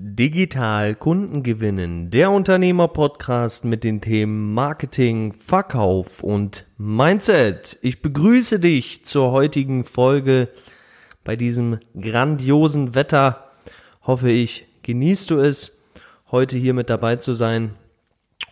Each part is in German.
Digital Kunden gewinnen, der Unternehmer-Podcast mit den Themen Marketing, Verkauf und Mindset. Ich begrüße dich zur heutigen Folge bei diesem grandiosen Wetter. Hoffe ich, genießt du es, heute hier mit dabei zu sein.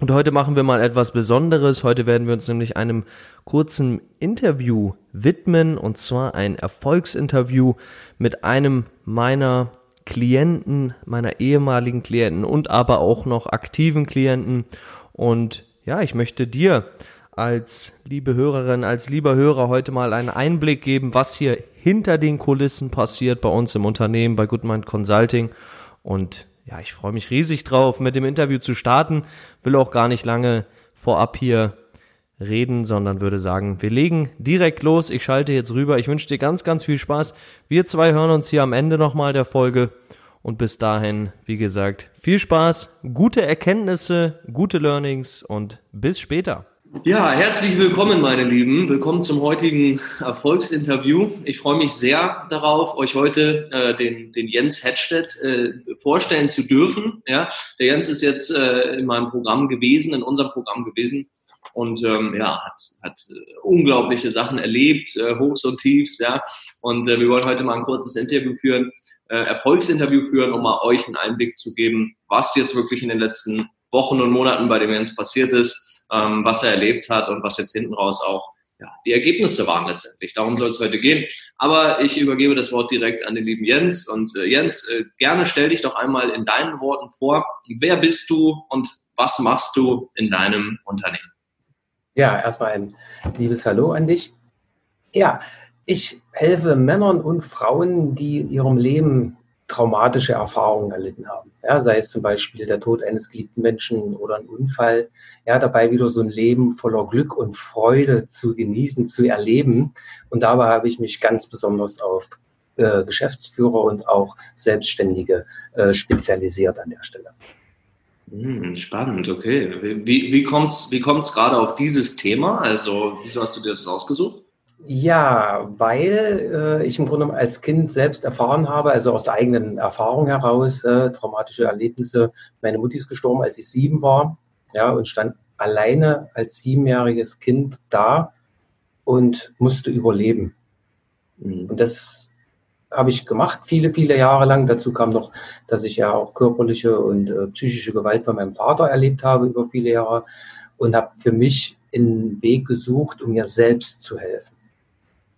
Und heute machen wir mal etwas Besonderes. Heute werden wir uns nämlich einem kurzen Interview widmen, und zwar ein Erfolgsinterview mit einem meiner Klienten, meiner ehemaligen Klienten und aber auch noch aktiven Klienten. Und ja, ich möchte dir als liebe Hörerin, als lieber Hörer heute mal einen Einblick geben, was hier hinter den Kulissen passiert bei uns im Unternehmen, bei Goodmind Consulting. Und ja, ich freue mich riesig drauf, mit dem Interview zu starten. Will auch gar nicht lange vorab hier reden, sondern würde sagen, wir legen direkt los. Ich schalte jetzt rüber. Ich wünsche dir ganz, ganz viel Spaß. Wir zwei hören uns hier am Ende nochmal der Folge. Und bis dahin, wie gesagt, viel Spaß, gute Erkenntnisse, gute Learnings und bis später. Ja, herzlich willkommen, meine Lieben. Willkommen zum heutigen Erfolgsinterview. Ich freue mich sehr darauf, euch heute äh, den, den Jens Hedstedt äh, vorstellen zu dürfen. Ja, der Jens ist jetzt äh, in meinem Programm gewesen, in unserem Programm gewesen und ähm, ja, hat, hat äh, unglaubliche Sachen erlebt, äh, Hochs und Tiefs, ja. Und äh, wir wollen heute mal ein kurzes Interview führen, äh, Erfolgsinterview führen, um mal euch einen Einblick zu geben, was jetzt wirklich in den letzten Wochen und Monaten bei dem Jens passiert ist, ähm, was er erlebt hat und was jetzt hinten raus auch ja, die Ergebnisse waren letztendlich. Darum soll es heute gehen. Aber ich übergebe das Wort direkt an den lieben Jens. Und äh, Jens, äh, gerne stell dich doch einmal in deinen Worten vor. Wer bist du und was machst du in deinem Unternehmen? Ja, erstmal ein liebes Hallo an dich. Ja, ich helfe Männern und Frauen, die in ihrem Leben traumatische Erfahrungen erlitten haben. Ja, sei es zum Beispiel der Tod eines geliebten Menschen oder ein Unfall. Ja, dabei wieder so ein Leben voller Glück und Freude zu genießen, zu erleben. Und dabei habe ich mich ganz besonders auf äh, Geschäftsführer und auch Selbstständige äh, spezialisiert an der Stelle. Hm, spannend, okay. Wie, wie kommt es wie kommt's gerade auf dieses Thema? Also, wieso hast du dir das ausgesucht? Ja, weil äh, ich im Grunde als Kind selbst erfahren habe, also aus der eigenen Erfahrung heraus, äh, traumatische Erlebnisse. Meine Mutti ist gestorben, als ich sieben war, ja, und stand alleine als siebenjähriges Kind da und musste überleben. Mhm. Und das habe ich gemacht, viele, viele Jahre lang. Dazu kam noch, dass ich ja auch körperliche und äh, psychische Gewalt von meinem Vater erlebt habe über viele Jahre und habe für mich einen Weg gesucht, um mir selbst zu helfen.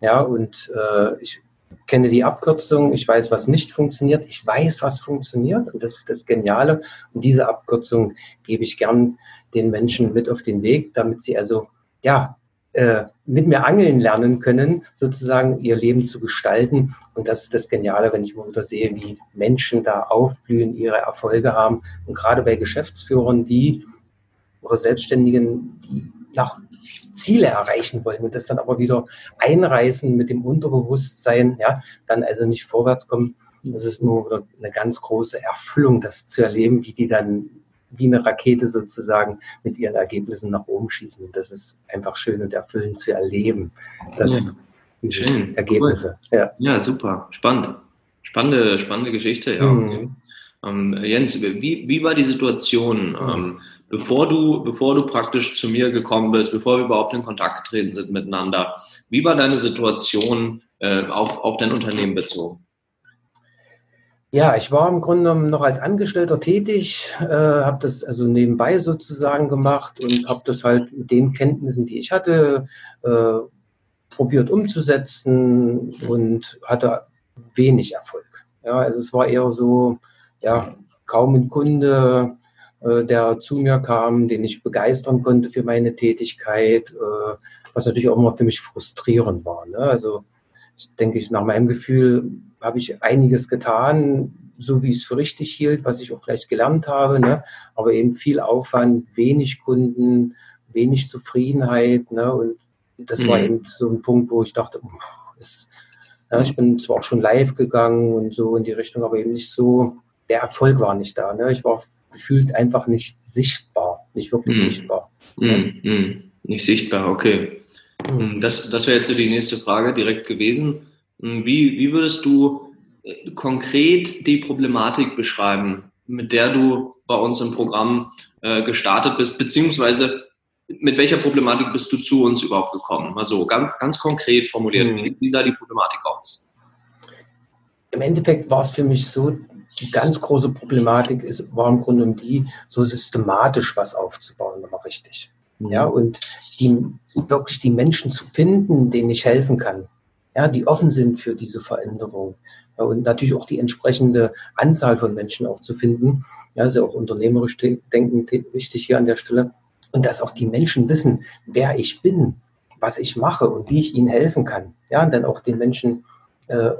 Ja, und äh, ich kenne die Abkürzung, ich weiß, was nicht funktioniert, ich weiß, was funktioniert und das ist das Geniale. Und diese Abkürzung gebe ich gern den Menschen mit auf den Weg, damit sie also ja äh, mit mir angeln lernen können, sozusagen ihr Leben zu gestalten. Und das ist das Geniale, wenn ich mal wieder sehe, wie Menschen da aufblühen, ihre Erfolge haben. Und gerade bei Geschäftsführern, die oder Selbstständigen, die nach Ziele erreichen wollen und das dann aber wieder einreißen mit dem Unterbewusstsein, ja, dann also nicht vorwärts kommen. Das ist immer wieder eine ganz große Erfüllung, das zu erleben, wie die dann wie eine Rakete sozusagen mit ihren Ergebnissen nach oben schießen. das ist einfach schön und erfüllend zu erleben. Das ja. Schön. Ergebnisse. Cool. Ja. ja, super. Spannend. Spannende, spannende Geschichte, ja. Mhm. Ähm, Jens, wie, wie war die Situation, mhm. ähm, bevor, du, bevor du praktisch zu mir gekommen bist, bevor wir überhaupt in Kontakt getreten sind miteinander? Wie war deine Situation äh, auf, auf dein Unternehmen bezogen? Ja, ich war im Grunde noch als Angestellter tätig, äh, habe das also nebenbei sozusagen gemacht und habe das halt mit den Kenntnissen, die ich hatte, äh, probiert umzusetzen und hatte wenig Erfolg. Ja, also es war eher so, ja, kaum ein Kunde, äh, der zu mir kam, den ich begeistern konnte für meine Tätigkeit, äh, was natürlich auch immer für mich frustrierend war. Ne? Also ich denke ich, nach meinem Gefühl habe ich einiges getan, so wie ich es für richtig hielt, was ich auch vielleicht gelernt habe, ne? aber eben viel Aufwand, wenig Kunden, wenig Zufriedenheit. Ne? Und das mhm. war eben so ein Punkt, wo ich dachte, das, ja, ich bin zwar auch schon live gegangen und so in die Richtung, aber eben nicht so, der Erfolg war nicht da. Ne? Ich war gefühlt einfach nicht sichtbar, nicht wirklich mhm. sichtbar. Ne? Mhm. Nicht sichtbar, okay. Mhm. Das, das wäre jetzt so die nächste Frage direkt gewesen. Wie, wie würdest du äh, konkret die Problematik beschreiben, mit der du bei uns im Programm äh, gestartet bist, beziehungsweise mit welcher Problematik bist du zu uns überhaupt gekommen? Mal so ganz, ganz konkret formuliert. Mhm. Wie sah die Problematik aus? Im Endeffekt war es für mich so, die ganz große Problematik ist, war im Grunde um die, so systematisch was aufzubauen, nochmal richtig. Mhm. Ja, und die, wirklich die Menschen zu finden, denen ich helfen kann. Ja, die offen sind für diese Veränderung. Ja, und natürlich auch die entsprechende Anzahl von Menschen auch zu finden. Ja, ist ja auch unternehmerisch denken wichtig hier an der Stelle und dass auch die Menschen wissen, wer ich bin, was ich mache und wie ich ihnen helfen kann. Ja, und dann auch den Menschen äh,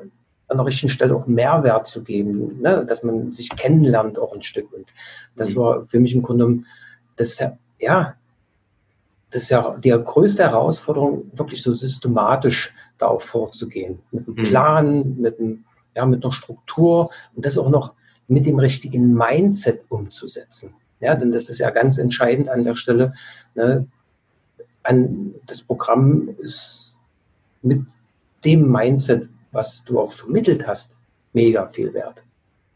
an der richtigen Stelle auch Mehrwert zu geben, ne? dass man sich kennenlernt auch ein Stück. Und das mhm. war für mich im Grunde das ja, das ist ja die größte Herausforderung, wirklich so systematisch darauf vorzugehen. Mit einem mhm. Plan, mit, einem, ja, mit einer Struktur und das auch noch mit dem richtigen Mindset umzusetzen. Ja, denn das ist ja ganz entscheidend an der Stelle. Ne? An, das Programm ist mit dem Mindset, was du auch vermittelt hast, mega viel wert.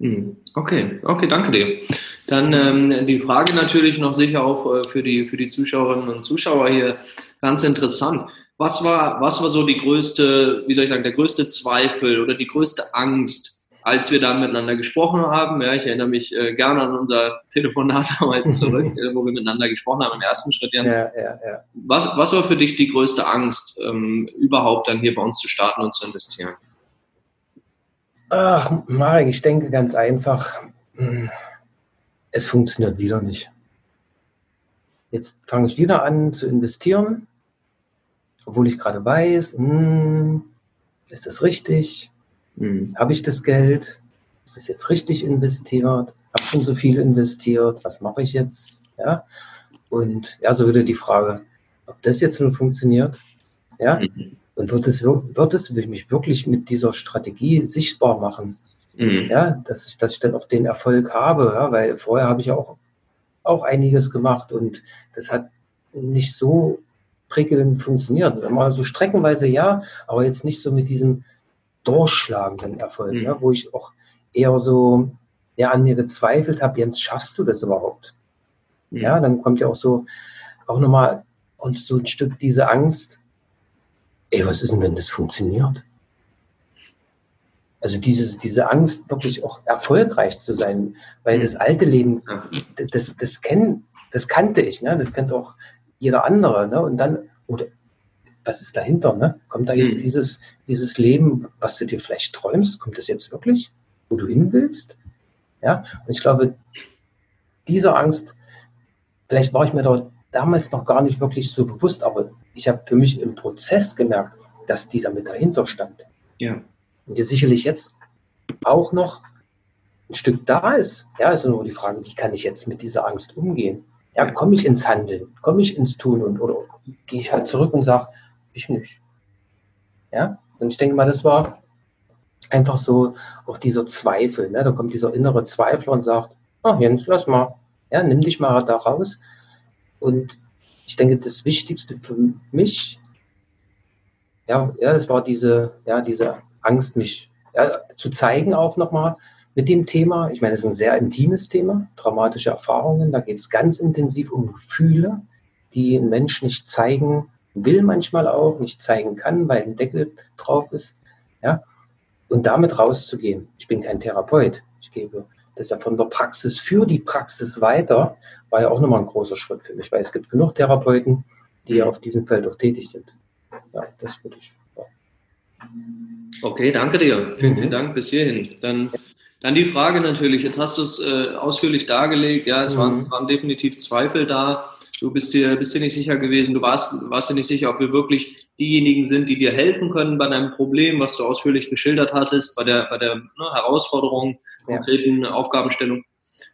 Hm. Okay, okay, danke dir. Dann ähm, die Frage natürlich noch sicher auch äh, für, die, für die Zuschauerinnen und Zuschauer hier ganz interessant. Was war, was war so die größte, wie soll ich sagen, der größte Zweifel oder die größte Angst, als wir dann miteinander gesprochen haben, ja, ich erinnere mich äh, gerne an unser Telefonat damals zurück, äh, wo wir miteinander gesprochen haben im ersten Schritt, Jens. Ja, ja, ja. Was, was war für dich die größte Angst, ähm, überhaupt dann hier bei uns zu starten und zu investieren? Ach, Marek, ich denke ganz einfach, hm, es funktioniert wieder nicht. Jetzt fange ich wieder an zu investieren, obwohl ich gerade weiß, mh, hm, ist das richtig? Hm. Habe ich das Geld? Ist es jetzt richtig investiert? Habe schon so viel investiert? Was mache ich jetzt? Ja. Und ja, so wieder die Frage, ob das jetzt nun funktioniert. Ja. Mhm. Und wird es, wird es mich wirklich mit dieser Strategie sichtbar machen? Mhm. Ja, dass ich, dass ich dann auch den Erfolg habe, ja, weil vorher habe ich ja auch, auch einiges gemacht und das hat nicht so prickelnd funktioniert. Mal so streckenweise ja, aber jetzt nicht so mit diesem durchschlagenden Erfolg, mhm. ne, wo ich auch eher so ja, an mir gezweifelt habe, Jens, schaffst du das überhaupt? Mhm. Ja, dann kommt ja auch so, auch nochmal und so ein Stück diese Angst, ey, was ist denn, wenn das funktioniert? Also dieses, diese Angst, wirklich auch erfolgreich zu sein, weil das alte Leben, das, das, kenn, das kannte ich, ne? das kennt auch jeder andere. Ne? Und dann, oder was ist dahinter? Ne? Kommt da jetzt hm. dieses, dieses Leben, was du dir vielleicht träumst, kommt das jetzt wirklich, wo du hin willst? Ja, und ich glaube, diese Angst, vielleicht war ich mir da damals noch gar nicht wirklich so bewusst, aber ich habe für mich im Prozess gemerkt, dass die damit dahinter stand. Ja. Und die sicherlich jetzt auch noch ein Stück da ist. Ja, ist nur die Frage, wie kann ich jetzt mit dieser Angst umgehen? Ja, komme ich ins Handeln, komme ich ins Tun und oder gehe ich halt zurück und sage, ich nicht. Ja, und ich denke mal, das war einfach so auch dieser Zweifel. Ne? Da kommt dieser innere Zweifler und sagt, ach Jens, lass mal, ja, nimm dich mal da raus. Und ich denke, das Wichtigste für mich, ja, ja, das war diese, ja, diese Angst, mich ja, zu zeigen auch nochmal mit dem Thema. Ich meine, es ist ein sehr intimes Thema, traumatische Erfahrungen. Da geht es ganz intensiv um Gefühle, die ein Mensch nicht zeigen will manchmal auch, nicht zeigen kann, weil ein Deckel drauf ist. Ja? Und damit rauszugehen. Ich bin kein Therapeut. Ich gebe das ja von der Praxis für die Praxis weiter, war ja auch nochmal ein großer Schritt für mich, weil es gibt genug Therapeuten, die ja auf diesem Feld auch tätig sind. Ja, das würde ich. Ja. Okay, danke dir. Vielen, vielen mhm. Dank bis hierhin. Dann, dann die Frage natürlich, jetzt hast du es äh, ausführlich dargelegt, ja, es mhm. waren, waren definitiv Zweifel da du bist dir, bist dir nicht sicher gewesen, du warst, warst dir nicht sicher, ob wir wirklich diejenigen sind, die dir helfen können bei deinem Problem, was du ausführlich geschildert hattest, bei der, bei der ne, Herausforderung, konkreten ja. Aufgabenstellung.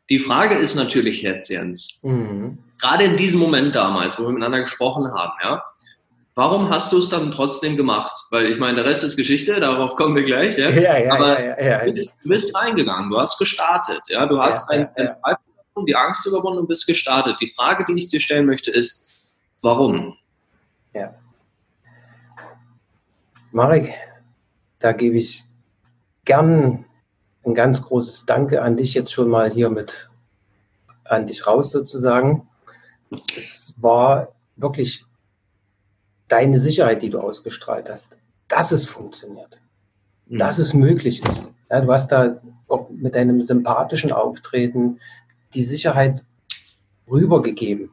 Die Frage ist natürlich jetzt, Jens, mhm. gerade in diesem Moment damals, wo wir miteinander gesprochen haben, ja, warum hast du es dann trotzdem gemacht? Weil ich meine, der Rest ist Geschichte, darauf kommen wir gleich, ja. ja, ja Aber ja, ja, du, bist, du bist reingegangen, du hast gestartet, ja, du hast ein, ein die Angst überwunden und bist gestartet. Die Frage, die ich dir stellen möchte, ist, warum? Ja. Marek, da gebe ich gern ein ganz großes Danke an dich jetzt schon mal hier mit an dich raus sozusagen. Es war wirklich deine Sicherheit, die du ausgestrahlt hast, dass es funktioniert, mhm. dass es möglich ist. Ja, du hast da auch mit deinem sympathischen Auftreten die Sicherheit rübergegeben,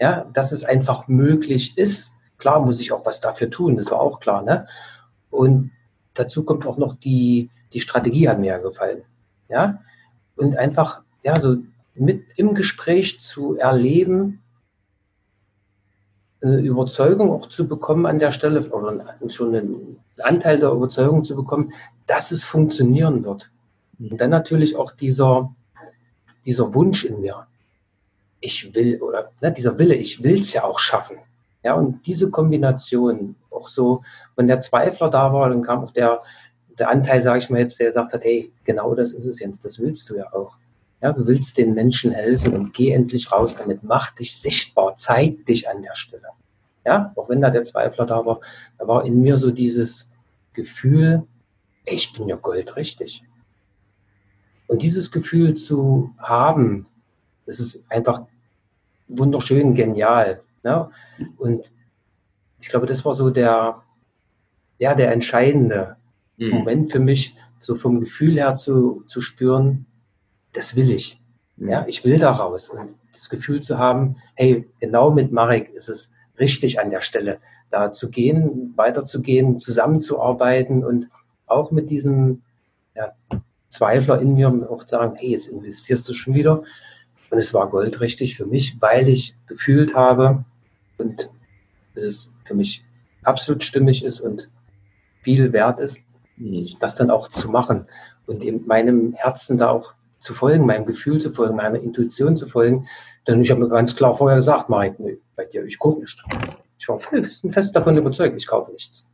ja, dass es einfach möglich ist. Klar muss ich auch was dafür tun, das war auch klar. Ne? Und dazu kommt auch noch die, die Strategie hat mir ja gefallen. Ja? Und einfach, ja, so mit im Gespräch zu erleben, eine Überzeugung auch zu bekommen an der Stelle oder schon einen Anteil der Überzeugung zu bekommen, dass es funktionieren wird. Und dann natürlich auch dieser, dieser Wunsch in mir. Ich will, oder ne, dieser Wille, ich will es ja auch schaffen. Ja, und diese Kombination, auch so, wenn der Zweifler da war, dann kam auch der, der Anteil, sage ich mal jetzt, der sagt hat, hey, genau das ist es jetzt, das willst du ja auch. Ja, du willst den Menschen helfen und geh endlich raus damit, mach dich sichtbar, zeig dich an der Stelle. Ja, auch wenn da der Zweifler da war, da war in mir so dieses Gefühl, ich bin ja goldrichtig. Und dieses Gefühl zu haben, das ist einfach wunderschön, genial. Ne? Und ich glaube, das war so der, ja, der entscheidende mhm. Moment für mich, so vom Gefühl her zu, zu spüren, das will ich. Mhm. Ja, ich will da raus. Und das Gefühl zu haben, hey, genau mit Marek ist es richtig an der Stelle, da zu gehen, weiterzugehen, zusammenzuarbeiten und auch mit diesem Zweifler in mir auch zu sagen, hey, jetzt investierst du schon wieder. Und es war goldrichtig für mich, weil ich gefühlt habe und es ist für mich absolut stimmig ist und viel wert ist, mhm. das dann auch zu machen und eben meinem Herzen da auch zu folgen, meinem Gefühl zu folgen, meiner Intuition zu folgen. Denn ich habe mir ganz klar vorher gesagt, Marek, nee, bei dir, ich kaufe nichts. Ich war fest, fest davon überzeugt, ich kaufe nichts.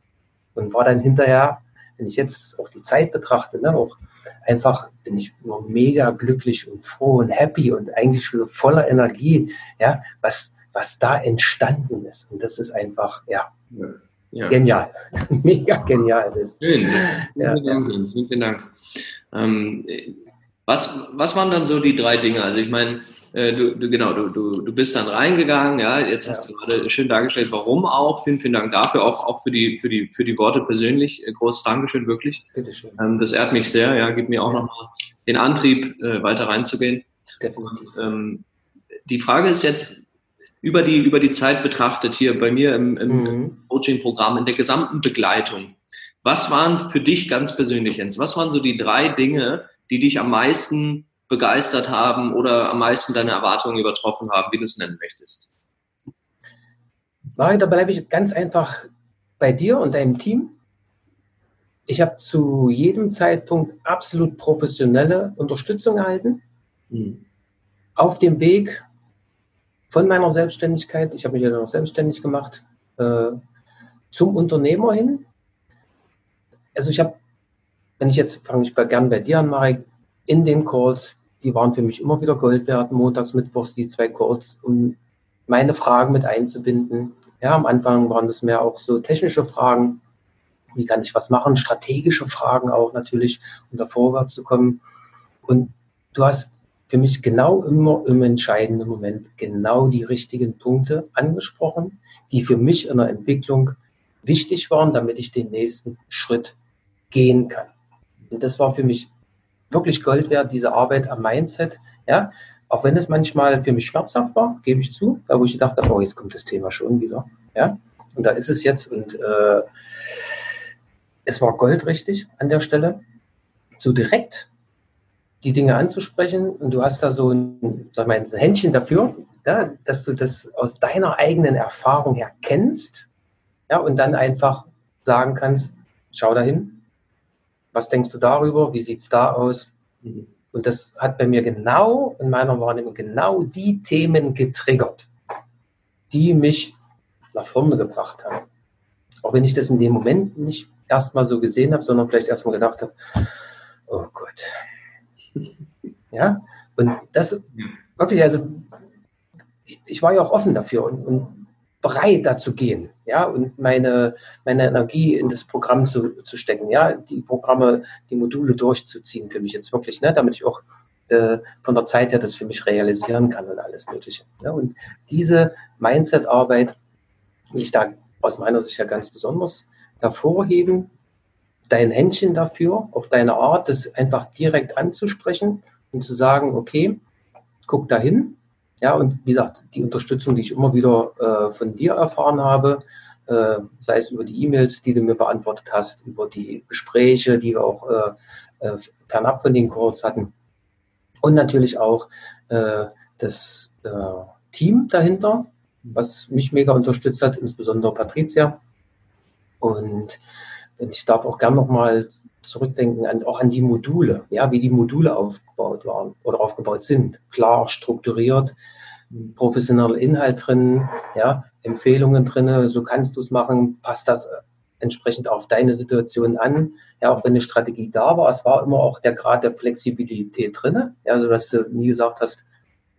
Und war dann hinterher, wenn ich jetzt auch die Zeit betrachte, ne, auch einfach bin ich nur mega glücklich und froh und happy und eigentlich so voller Energie, ja, was, was da entstanden ist. Und das ist einfach, ja, ja. genial. mega genial. Das. Schön. Ja, vielen Dank, vielen Dank. Ähm, was, was waren dann so die drei Dinge? Also ich meine, äh, du, du, genau, du, du, du bist dann reingegangen, ja, jetzt hast ja. du gerade schön dargestellt, warum auch. Vielen, vielen Dank dafür, auch, auch für die, für die, für die Worte persönlich. Äh, großes Dankeschön, wirklich. Bitteschön. Ähm, das ehrt mich sehr, ja, gibt mir auch ja. nochmal den Antrieb, äh, weiter reinzugehen. Definitiv. Und, ähm, die Frage ist jetzt, über die, über die Zeit betrachtet, hier bei mir im, im mhm. Coaching-Programm, in der gesamten Begleitung, was waren für dich ganz persönlich, Jens, was waren so die drei Dinge, die dich am meisten begeistert haben oder am meisten deine Erwartungen übertroffen haben, wie du es nennen möchtest? Mari, da bleibe ich ganz einfach bei dir und deinem Team. Ich habe zu jedem Zeitpunkt absolut professionelle Unterstützung erhalten. Mhm. Auf dem Weg von meiner Selbstständigkeit, ich habe mich ja noch selbstständig gemacht, äh, zum Unternehmer hin. Also ich habe wenn ich jetzt, fange ich bei, gern bei dir an, Marek, in den Calls, die waren für mich immer wieder Gold wert, montags, mittwochs, die zwei Calls, um meine Fragen mit einzubinden. Ja, am Anfang waren das mehr auch so technische Fragen. Wie kann ich was machen? Strategische Fragen auch natürlich, um da vorwärts zu kommen. Und du hast für mich genau immer im entscheidenden Moment genau die richtigen Punkte angesprochen, die für mich in der Entwicklung wichtig waren, damit ich den nächsten Schritt gehen kann. Und das war für mich wirklich Gold wert, diese Arbeit am Mindset. Ja, auch wenn es manchmal für mich schmerzhaft war, gebe ich zu, da wo ich dachte, oh, jetzt kommt das Thema schon wieder. Ja, und da ist es jetzt und äh, es war Gold richtig an der Stelle, so direkt die Dinge anzusprechen und du hast da so ein, sag mal, ein Händchen dafür, ja, dass du das aus deiner eigenen Erfahrung her kennst ja, und dann einfach sagen kannst, schau dahin, was denkst du darüber? Wie sieht es da aus? Und das hat bei mir genau, in meiner Wahrnehmung, genau die Themen getriggert, die mich nach vorne gebracht haben. Auch wenn ich das in dem Moment nicht erstmal so gesehen habe, sondern vielleicht erstmal gedacht habe, oh Gott. Ja, und das wirklich, also ich war ja auch offen dafür und, und bereit dazu gehen, ja, und meine, meine Energie in das Programm zu, zu stecken, ja, die Programme, die Module durchzuziehen für mich jetzt wirklich, ne, damit ich auch äh, von der Zeit her das für mich realisieren kann und alles Mögliche. Ne? Und diese Mindset-Arbeit, die ich da aus meiner Sicht ja ganz besonders hervorheben, dein Händchen dafür, auf deine Art, das einfach direkt anzusprechen und zu sagen, okay, guck dahin, ja, und wie gesagt, die Unterstützung, die ich immer wieder äh, von dir erfahren habe, äh, sei es über die E-Mails, die du mir beantwortet hast, über die Gespräche, die wir auch äh, äh fernab von den Calls hatten. Und natürlich auch äh, das äh, Team dahinter, was mich mega unterstützt hat, insbesondere Patricia. Und ich darf auch gern nochmal zurückdenken an, auch an die Module, ja, wie die Module aufgebaut waren oder aufgebaut sind. Klar strukturiert, professioneller Inhalt drin, ja, Empfehlungen drin, so kannst du es machen, passt das entsprechend auf deine Situation an. Ja, auch wenn eine Strategie da war, es war immer auch der Grad der Flexibilität drin, ja, so dass du nie gesagt hast,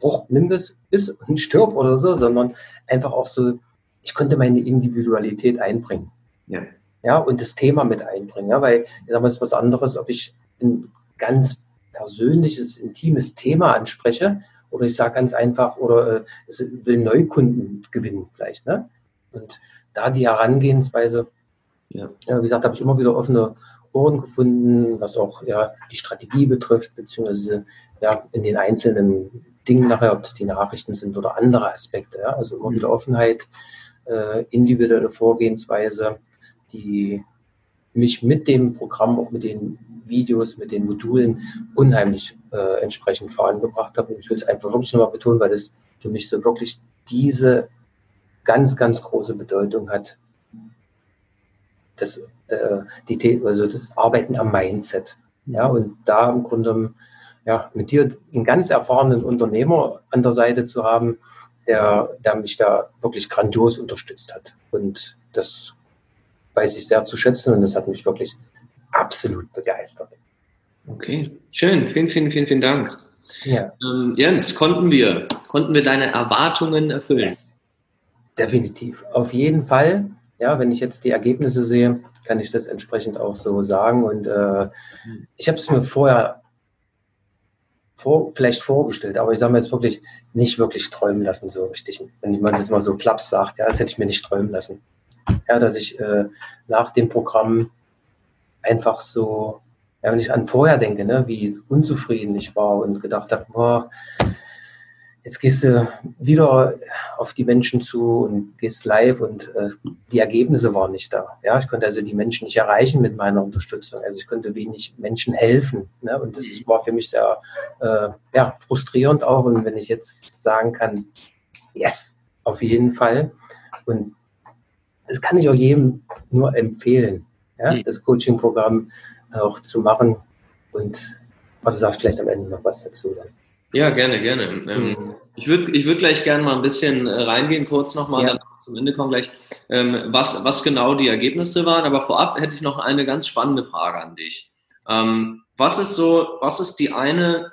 boah, nimm das bis und stirb oder so, sondern einfach auch so, ich konnte meine Individualität einbringen. Ja ja, und das Thema mit einbringen. Ja, weil, ich sag mal, es ist was anderes, ob ich ein ganz persönliches, intimes Thema anspreche oder ich sage ganz einfach, oder äh, es will Neukunden gewinnen vielleicht. Ne? Und da die Herangehensweise, ja. ja wie gesagt, habe ich immer wieder offene Ohren gefunden, was auch ja, die Strategie betrifft, beziehungsweise ja, in den einzelnen Dingen nachher, ob es die Nachrichten sind oder andere Aspekte. Ja? Also immer wieder Offenheit, äh, individuelle Vorgehensweise, die mich mit dem Programm, auch mit den Videos, mit den Modulen unheimlich äh, entsprechend vorangebracht haben. Und ich will es einfach wirklich nochmal betonen, weil das für mich so wirklich diese ganz, ganz große Bedeutung hat, das, äh, die, also das Arbeiten am Mindset. Ja, und da im Grunde ja, mit dir einen ganz erfahrenen Unternehmer an der Seite zu haben, der, der mich da wirklich grandios unterstützt hat. Und das weiß ich sehr zu schätzen und das hat mich wirklich absolut begeistert. Okay, schön. Vielen, vielen, vielen, vielen Dank. Ja. Ähm, Jens, konnten wir, konnten wir deine Erwartungen erfüllen? Yes. Definitiv. Auf jeden Fall. Ja, wenn ich jetzt die Ergebnisse sehe, kann ich das entsprechend auch so sagen. Und äh, ich habe es mir vorher vor, vielleicht vorgestellt, aber ich sage mir jetzt wirklich nicht wirklich träumen lassen, so richtig. Wenn man das mal so klaps sagt, ja, das hätte ich mir nicht träumen lassen ja, dass ich äh, nach dem Programm einfach so, ja, wenn ich an vorher denke, ne, wie unzufrieden ich war und gedacht habe, boah, jetzt gehst du wieder auf die Menschen zu und gehst live und äh, die Ergebnisse waren nicht da. Ja, ich konnte also die Menschen nicht erreichen mit meiner Unterstützung. Also ich konnte wenig Menschen helfen. Ne? Und das mhm. war für mich sehr äh, ja, frustrierend auch. Und wenn ich jetzt sagen kann, yes, auf jeden Fall. Und das kann ich auch jedem nur empfehlen, ja, mhm. das Coaching-Programm auch zu machen. Und also sagst vielleicht am Ende noch was dazu. Dann. Ja, gerne, gerne. Ähm, mhm. Ich würde ich würd gleich gerne mal ein bisschen äh, reingehen, kurz nochmal, ja. dann zum Ende kommen gleich, ähm, was, was genau die Ergebnisse waren. Aber vorab hätte ich noch eine ganz spannende Frage an dich. Ähm, was ist so, was ist die eine,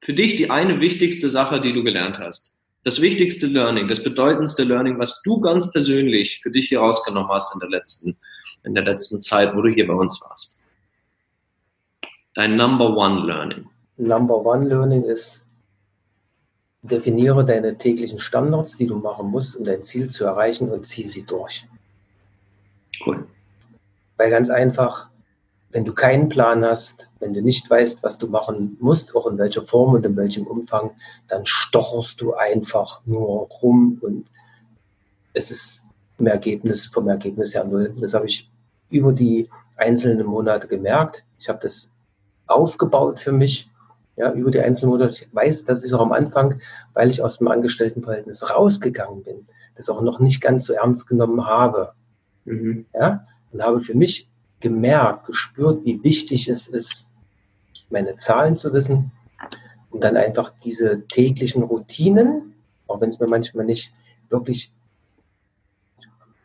für dich die eine wichtigste Sache, die du gelernt hast? das wichtigste Learning, das bedeutendste Learning, was du ganz persönlich für dich hier rausgenommen hast in der letzten, in der letzten Zeit, wo du hier bei uns warst? Dein Number One Learning. Number One Learning ist, definiere deine täglichen Standards, die du machen musst, um dein Ziel zu erreichen und zieh sie durch. Cool. Weil ganz einfach, wenn du keinen Plan hast, wenn du nicht weißt, was du machen musst, auch in welcher Form und in welchem Umfang, dann stocherst du einfach nur rum und es ist im Ergebnis, vom Ergebnis her null. Das habe ich über die einzelnen Monate gemerkt. Ich habe das aufgebaut für mich, ja, über die einzelnen Monate. Ich weiß, dass ich auch am Anfang, weil ich aus dem Angestelltenverhältnis rausgegangen bin, das auch noch nicht ganz so ernst genommen habe. Mhm. Ja, und habe für mich gemerkt, gespürt, wie wichtig es ist, meine Zahlen zu wissen und dann einfach diese täglichen Routinen, auch wenn es mir manchmal nicht wirklich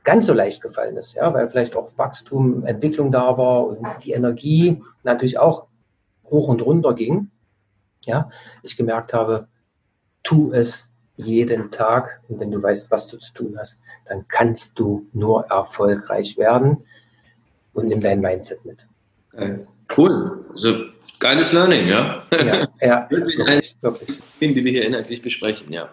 ganz so leicht gefallen ist, ja, weil vielleicht auch Wachstum, Entwicklung da war und die Energie natürlich auch hoch und runter ging, ja, ich gemerkt habe, tu es jeden Tag. Und wenn du weißt, was du zu tun hast, dann kannst du nur erfolgreich werden und nimm dein Mindset mit. Cool. Also geiles Learning, ja. Ja, ja wirklich, wirklich, wirklich. die wir hier inhaltlich besprechen, ja.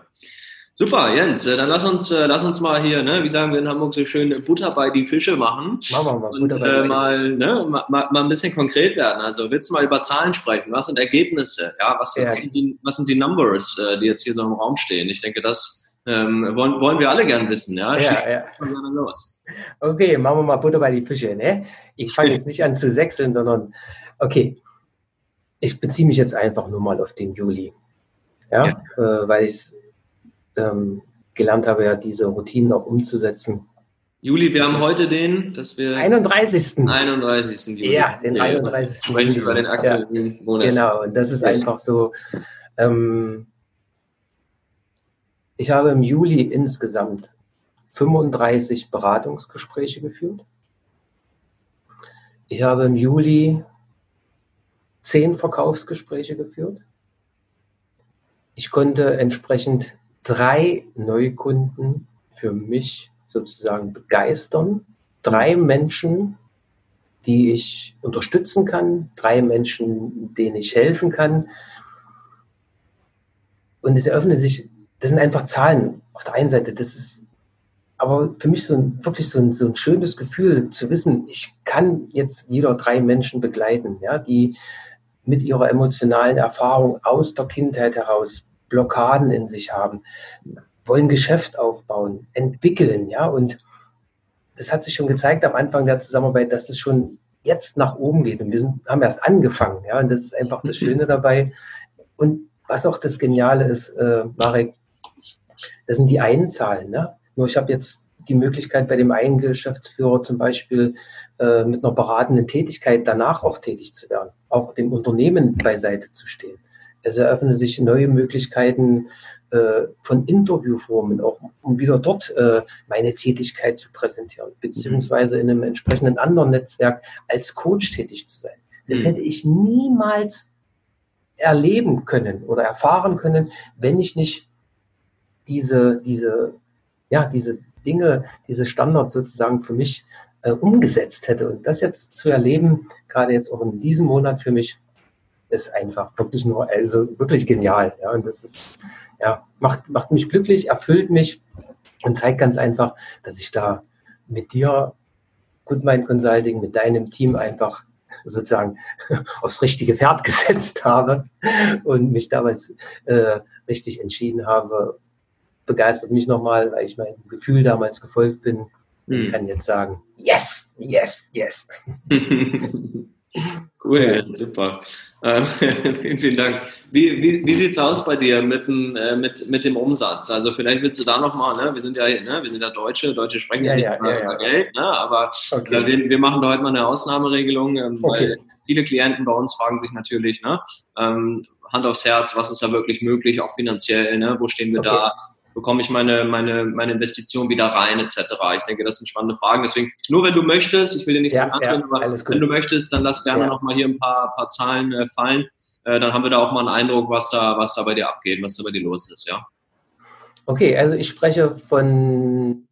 Super, Jens, äh, dann lass uns, äh, lass uns mal hier, ne, wie sagen wir in Hamburg so schön, Butter bei die Fische machen. Machen wir mal. Und Butter äh, mal, ne, mal, mal ein bisschen konkret werden. Also willst du mal über Zahlen sprechen? Was sind Ergebnisse? Ja, was, ja. was, sind, die, was sind die Numbers, äh, die jetzt hier so im Raum stehen? Ich denke, das ähm, wollen, wollen wir alle gern wissen. Ja, ja, ja. los. Okay, machen wir mal Butter bei die Fische. Ne? Ich fange jetzt nicht an zu sechseln, sondern okay, ich beziehe mich jetzt einfach nur mal auf den Juli. Ja, ja. Äh, weil ich ähm, gelernt habe, ja diese Routinen auch umzusetzen. Juli, wir haben heute den, dass wir 31. 31. Juli. Ja, den 31. Sprechen über den aktuellen ja, Monat. Genau, und das ist einfach so. Ähm, ich habe im Juli insgesamt 35 Beratungsgespräche geführt. Ich habe im Juli 10 Verkaufsgespräche geführt. Ich konnte entsprechend drei Neukunden für mich sozusagen begeistern. Drei Menschen, die ich unterstützen kann, drei Menschen, denen ich helfen kann. Und es eröffnet sich, das sind einfach Zahlen auf der einen Seite, das ist aber für mich so ein, wirklich so ein, so ein schönes Gefühl zu wissen, ich kann jetzt wieder drei Menschen begleiten, ja, die mit ihrer emotionalen Erfahrung aus der Kindheit heraus Blockaden in sich haben, wollen Geschäft aufbauen, entwickeln, ja, und das hat sich schon gezeigt am Anfang der Zusammenarbeit, dass es schon jetzt nach oben geht und wir sind, haben erst angefangen, ja, und das ist einfach das Schöne dabei und was auch das Geniale ist, äh, Marek, das sind die einen Zahlen, ne? Nur ich habe jetzt die Möglichkeit bei dem einen Geschäftsführer zum Beispiel äh, mit einer beratenden Tätigkeit danach auch tätig zu werden, auch dem Unternehmen beiseite zu stehen. Es eröffnen sich neue Möglichkeiten äh, von Interviewformen, auch um wieder dort äh, meine Tätigkeit zu präsentieren, beziehungsweise in einem entsprechenden anderen Netzwerk als Coach tätig zu sein. Das mhm. hätte ich niemals erleben können oder erfahren können, wenn ich nicht diese, diese, ja, diese Dinge, diese Standards sozusagen für mich äh, umgesetzt hätte. Und das jetzt zu erleben, gerade jetzt auch in diesem Monat für mich, ist einfach wirklich nur, also wirklich genial. Ja, und das ist, ja, macht, macht mich glücklich, erfüllt mich und zeigt ganz einfach, dass ich da mit dir, Goodmind Consulting, mit deinem Team einfach sozusagen aufs richtige Pferd gesetzt habe und mich damals äh, richtig entschieden habe. Begeistert mich nochmal, weil ich meinem Gefühl damals gefolgt bin. Ich hm. kann jetzt sagen, yes, yes, yes. Cool, super. Ähm, vielen, vielen Dank. Wie, wie, wie sieht es aus bei dir mit dem, äh, mit, mit dem Umsatz? Also vielleicht willst du da nochmal, ne? wir sind ja ne? wir sind ja Deutsche, Deutsche sprechen ja, ja nicht ja, über Geld, ne? aber okay. äh, wir, wir machen da heute mal eine Ausnahmeregelung, ähm, okay. weil viele Klienten bei uns fragen sich natürlich, ne? Ähm, Hand aufs Herz, was ist da wirklich möglich, auch finanziell, ne? wo stehen wir okay. da? Bekomme ich meine, meine, meine Investition wieder rein, etc. Ich denke, das sind spannende Fragen. Deswegen, nur wenn du möchtest, ich will dir nicht ja, zu ja, aber wenn du möchtest, dann lass gerne ja. nochmal hier ein paar, paar Zahlen äh, fallen. Äh, dann haben wir da auch mal einen Eindruck, was da, was da bei dir abgeht, was da bei dir los ist, ja. Okay, also ich spreche von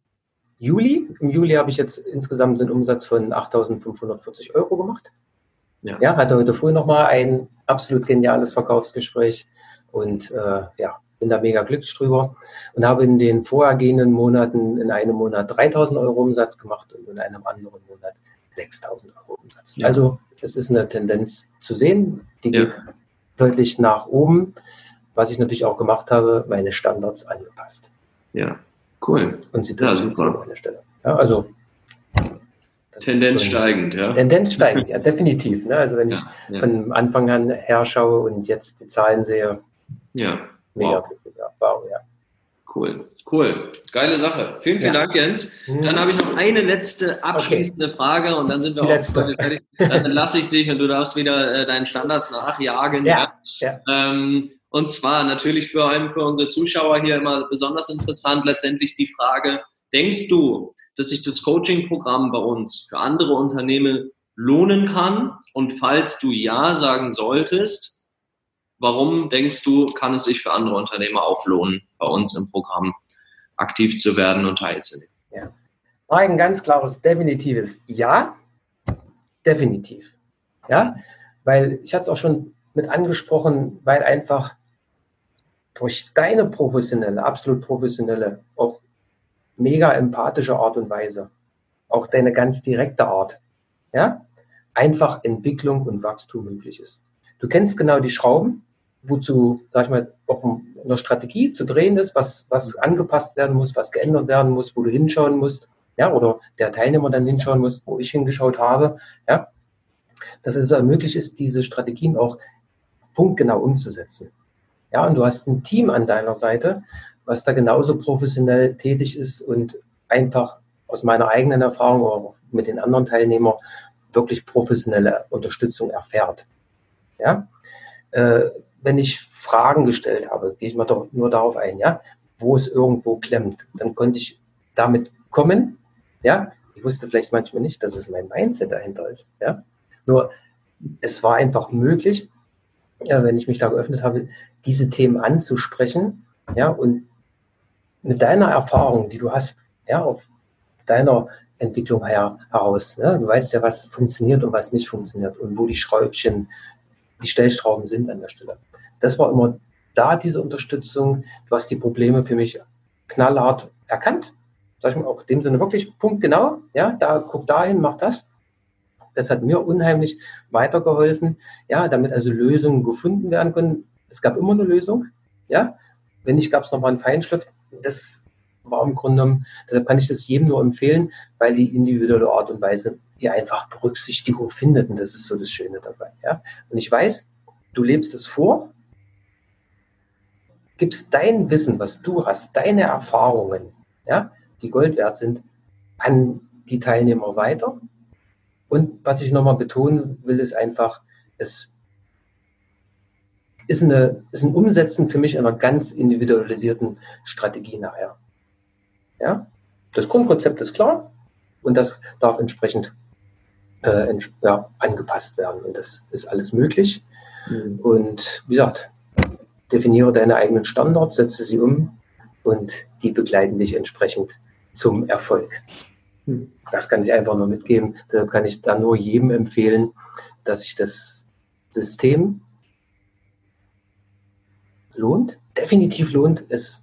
Juli. Im Juli habe ich jetzt insgesamt einen Umsatz von 8.540 Euro gemacht. Ja. ja, hatte heute früh nochmal ein absolut geniales Verkaufsgespräch und äh, ja, bin da mega glücklich drüber und habe in den vorhergehenden Monaten in einem Monat 3000 Euro Umsatz gemacht und in einem anderen Monat 6000 Euro Umsatz. Ja. Also es ist eine Tendenz zu sehen, die ja. geht deutlich nach oben, was ich natürlich auch gemacht habe, meine Standards angepasst. Ja, cool. Und sie ja, super. an meiner Stelle. Ja, also Tendenz so steigend, ja. Tendenz steigend, ja, definitiv. Ne? Also wenn ich von Anfang an her schaue und jetzt die Zahlen sehe, ja. Mega wow. wow, ja. Cool, cool. Geile Sache. Vielen, vielen ja. Dank, Jens. Mhm. Dann habe ich noch eine letzte abschließende okay. Frage und dann sind wir auch fertig. Dann lasse ich dich und du darfst wieder äh, deinen Standards nachjagen. Ja. ja. Ähm, und zwar natürlich vor allem für unsere Zuschauer hier immer besonders interessant letztendlich die Frage, denkst du, dass sich das Coaching-Programm bei uns für andere Unternehmen lohnen kann? Und falls du Ja sagen solltest, Warum denkst du, kann es sich für andere Unternehmer auch lohnen, bei uns im Programm aktiv zu werden und teilzunehmen. Ja. Ein ganz klares, definitives Ja. Definitiv. Ja, weil ich hatte es auch schon mit angesprochen, weil einfach durch deine professionelle, absolut professionelle, auch mega empathische Art und Weise, auch deine ganz direkte Art, ja, einfach Entwicklung und Wachstum möglich ist. Du kennst genau die Schrauben, wozu, sag ich mal, auch eine Strategie zu drehen ist, was, was angepasst werden muss, was geändert werden muss, wo du hinschauen musst, ja, oder der Teilnehmer dann hinschauen muss, wo ich hingeschaut habe, ja, dass es möglich ist, diese Strategien auch punktgenau umzusetzen. Ja, und du hast ein Team an deiner Seite, was da genauso professionell tätig ist und einfach aus meiner eigenen Erfahrung oder mit den anderen Teilnehmern wirklich professionelle Unterstützung erfährt. Ja, äh, wenn ich Fragen gestellt habe, gehe ich mal doch nur darauf ein, ja, wo es irgendwo klemmt, dann konnte ich damit kommen, ja. Ich wusste vielleicht manchmal nicht, dass es mein Mindset dahinter ist, ja. Nur es war einfach möglich, ja, wenn ich mich da geöffnet habe, diese Themen anzusprechen, ja, und mit deiner Erfahrung, die du hast, ja, auf deiner Entwicklung her, heraus, ne, du weißt ja, was funktioniert und was nicht funktioniert und wo die Schräubchen, die Stellschrauben sind an der Stelle. Das war immer da, diese Unterstützung. Du hast die Probleme für mich knallhart erkannt. Sag ich mal auch in dem Sinne wirklich punktgenau. Ja, da guck dahin, mach das. Das hat mir unheimlich weitergeholfen, ja, damit also Lösungen gefunden werden können. Es gab immer eine Lösung, ja. Wenn nicht, gab es nochmal einen Feinschliff. Das war im Grunde genommen, deshalb kann ich das jedem nur empfehlen, weil die individuelle Art und Weise hier einfach Berücksichtigung findet. Und das ist so das Schöne dabei, ja. Und ich weiß, du lebst es vor, gibst dein Wissen, was du hast, deine Erfahrungen, ja, die Gold wert sind, an die Teilnehmer weiter und was ich nochmal betonen will, ist einfach, es ist, eine, ist ein Umsetzen für mich einer ganz individualisierten Strategie nachher. Ja? Das Grundkonzept ist klar und das darf entsprechend äh, ja, angepasst werden. Und das ist alles möglich. Mhm. Und wie gesagt, definiere deine eigenen Standards, setze sie um und die begleiten dich entsprechend zum Erfolg. Hm. Das kann ich einfach nur mitgeben. Deshalb kann ich da nur jedem empfehlen, dass sich das System lohnt, definitiv lohnt, es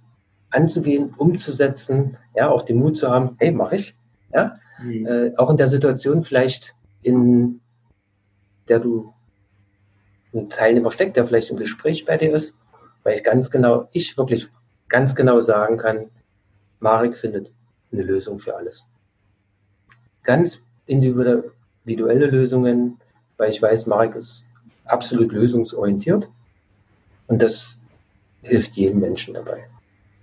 anzugehen, umzusetzen, ja, auch den Mut zu haben, hey, mache ich. Ja? Mhm. Äh, auch in der Situation vielleicht, in der du ein Teilnehmer steckt, der vielleicht im Gespräch bei dir ist, weil ich ganz genau, ich wirklich ganz genau sagen kann, Marek findet eine Lösung für alles ganz individuelle Lösungen, weil ich weiß, Marek ist absolut lösungsorientiert und das hilft jedem Menschen dabei,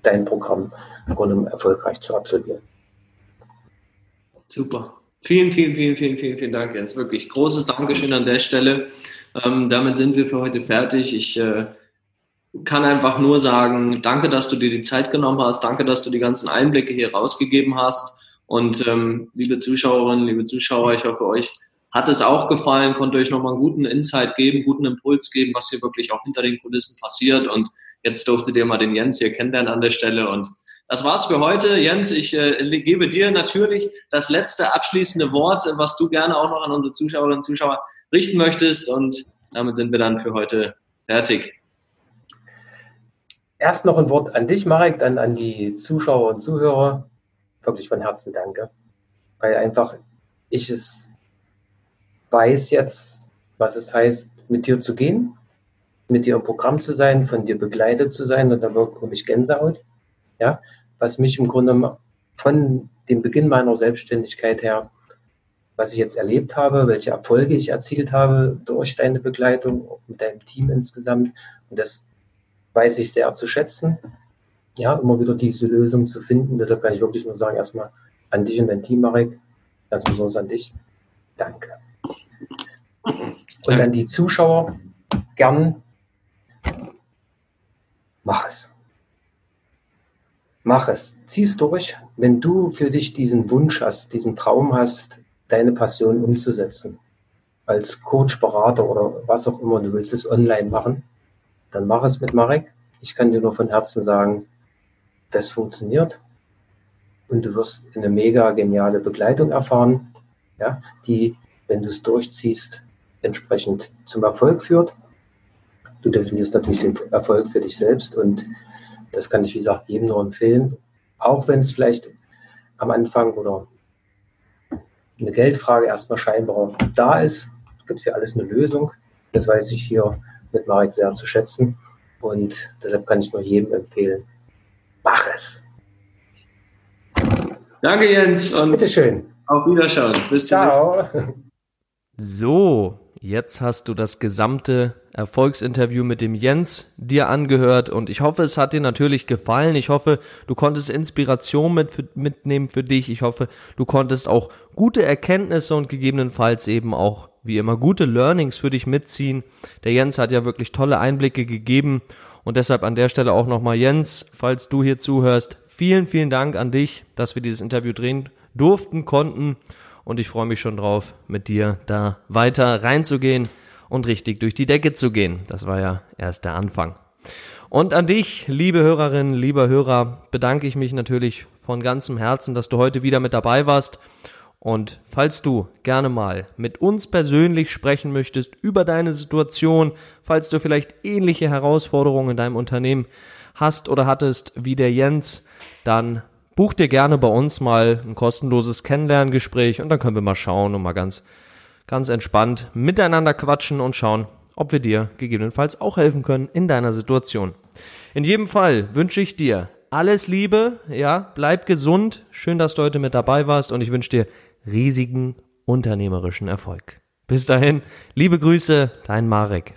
dein Programm im erfolgreich zu absolvieren. Super. Vielen, vielen, vielen, vielen, vielen, vielen Dank, Jens. Wirklich großes Dankeschön an der Stelle. Ähm, damit sind wir für heute fertig. Ich äh, kann einfach nur sagen, danke, dass du dir die Zeit genommen hast. Danke, dass du die ganzen Einblicke hier rausgegeben hast. Und ähm, liebe Zuschauerinnen, liebe Zuschauer, ich hoffe, euch hat es auch gefallen, konnte euch nochmal einen guten Insight geben, guten Impuls geben, was hier wirklich auch hinter den Kulissen passiert. Und jetzt durftet ihr mal den Jens hier kennenlernen an der Stelle. Und das war's für heute. Jens, ich äh, gebe dir natürlich das letzte abschließende Wort, was du gerne auch noch an unsere Zuschauerinnen und Zuschauer richten möchtest. Und damit sind wir dann für heute fertig. Erst noch ein Wort an dich, Marek, dann an die Zuschauer und Zuhörer wirklich von Herzen danke. Weil einfach ich es weiß jetzt, was es heißt, mit dir zu gehen, mit dir im Programm zu sein, von dir begleitet zu sein und da bekomme ich Gänsehaut. Ja, was mich im Grunde von dem Beginn meiner Selbstständigkeit her, was ich jetzt erlebt habe, welche Erfolge ich erzielt habe durch deine Begleitung, mit deinem Team insgesamt. Und das weiß ich sehr zu schätzen ja, immer wieder diese Lösung zu finden. Deshalb kann ich wirklich nur sagen, erstmal an dich und dein Team, Marek, ganz besonders an dich. Danke. Und an die Zuschauer, gern, mach es. Mach es. Zieh es durch. Wenn du für dich diesen Wunsch hast, diesen Traum hast, deine Passion umzusetzen, als Coach, Berater oder was auch immer, du willst es online machen, dann mach es mit Marek. Ich kann dir nur von Herzen sagen, das funktioniert und du wirst eine mega geniale Begleitung erfahren, ja, die, wenn du es durchziehst, entsprechend zum Erfolg führt. Du definierst natürlich den Erfolg für dich selbst und das kann ich, wie gesagt, jedem nur empfehlen, auch wenn es vielleicht am Anfang oder eine Geldfrage erstmal scheinbar da ist, gibt es ja alles eine Lösung. Das weiß ich hier mit Marek sehr zu schätzen und deshalb kann ich nur jedem empfehlen, mach es. Danke, Jens. Und Bitteschön. Auf Wiederschauen. Bis Ciao. So, jetzt hast du das gesamte Erfolgsinterview mit dem Jens dir angehört und ich hoffe, es hat dir natürlich gefallen. Ich hoffe, du konntest Inspiration mit, mitnehmen für dich. Ich hoffe, du konntest auch gute Erkenntnisse und gegebenenfalls eben auch wie immer gute Learnings für dich mitziehen. Der Jens hat ja wirklich tolle Einblicke gegeben und deshalb an der Stelle auch nochmal Jens, falls du hier zuhörst, Vielen, vielen Dank an dich, dass wir dieses Interview drehen durften, konnten. Und ich freue mich schon drauf, mit dir da weiter reinzugehen und richtig durch die Decke zu gehen. Das war ja erst der Anfang. Und an dich, liebe Hörerinnen, lieber Hörer, bedanke ich mich natürlich von ganzem Herzen, dass du heute wieder mit dabei warst. Und falls du gerne mal mit uns persönlich sprechen möchtest über deine Situation, falls du vielleicht ähnliche Herausforderungen in deinem Unternehmen hast oder hattest wie der Jens, dann buch dir gerne bei uns mal ein kostenloses Kennenlerngespräch und dann können wir mal schauen und mal ganz, ganz entspannt miteinander quatschen und schauen, ob wir dir gegebenenfalls auch helfen können in deiner Situation. In jedem Fall wünsche ich dir alles Liebe, ja, bleib gesund. Schön, dass du heute mit dabei warst und ich wünsche dir riesigen unternehmerischen Erfolg. Bis dahin, liebe Grüße, dein Marek.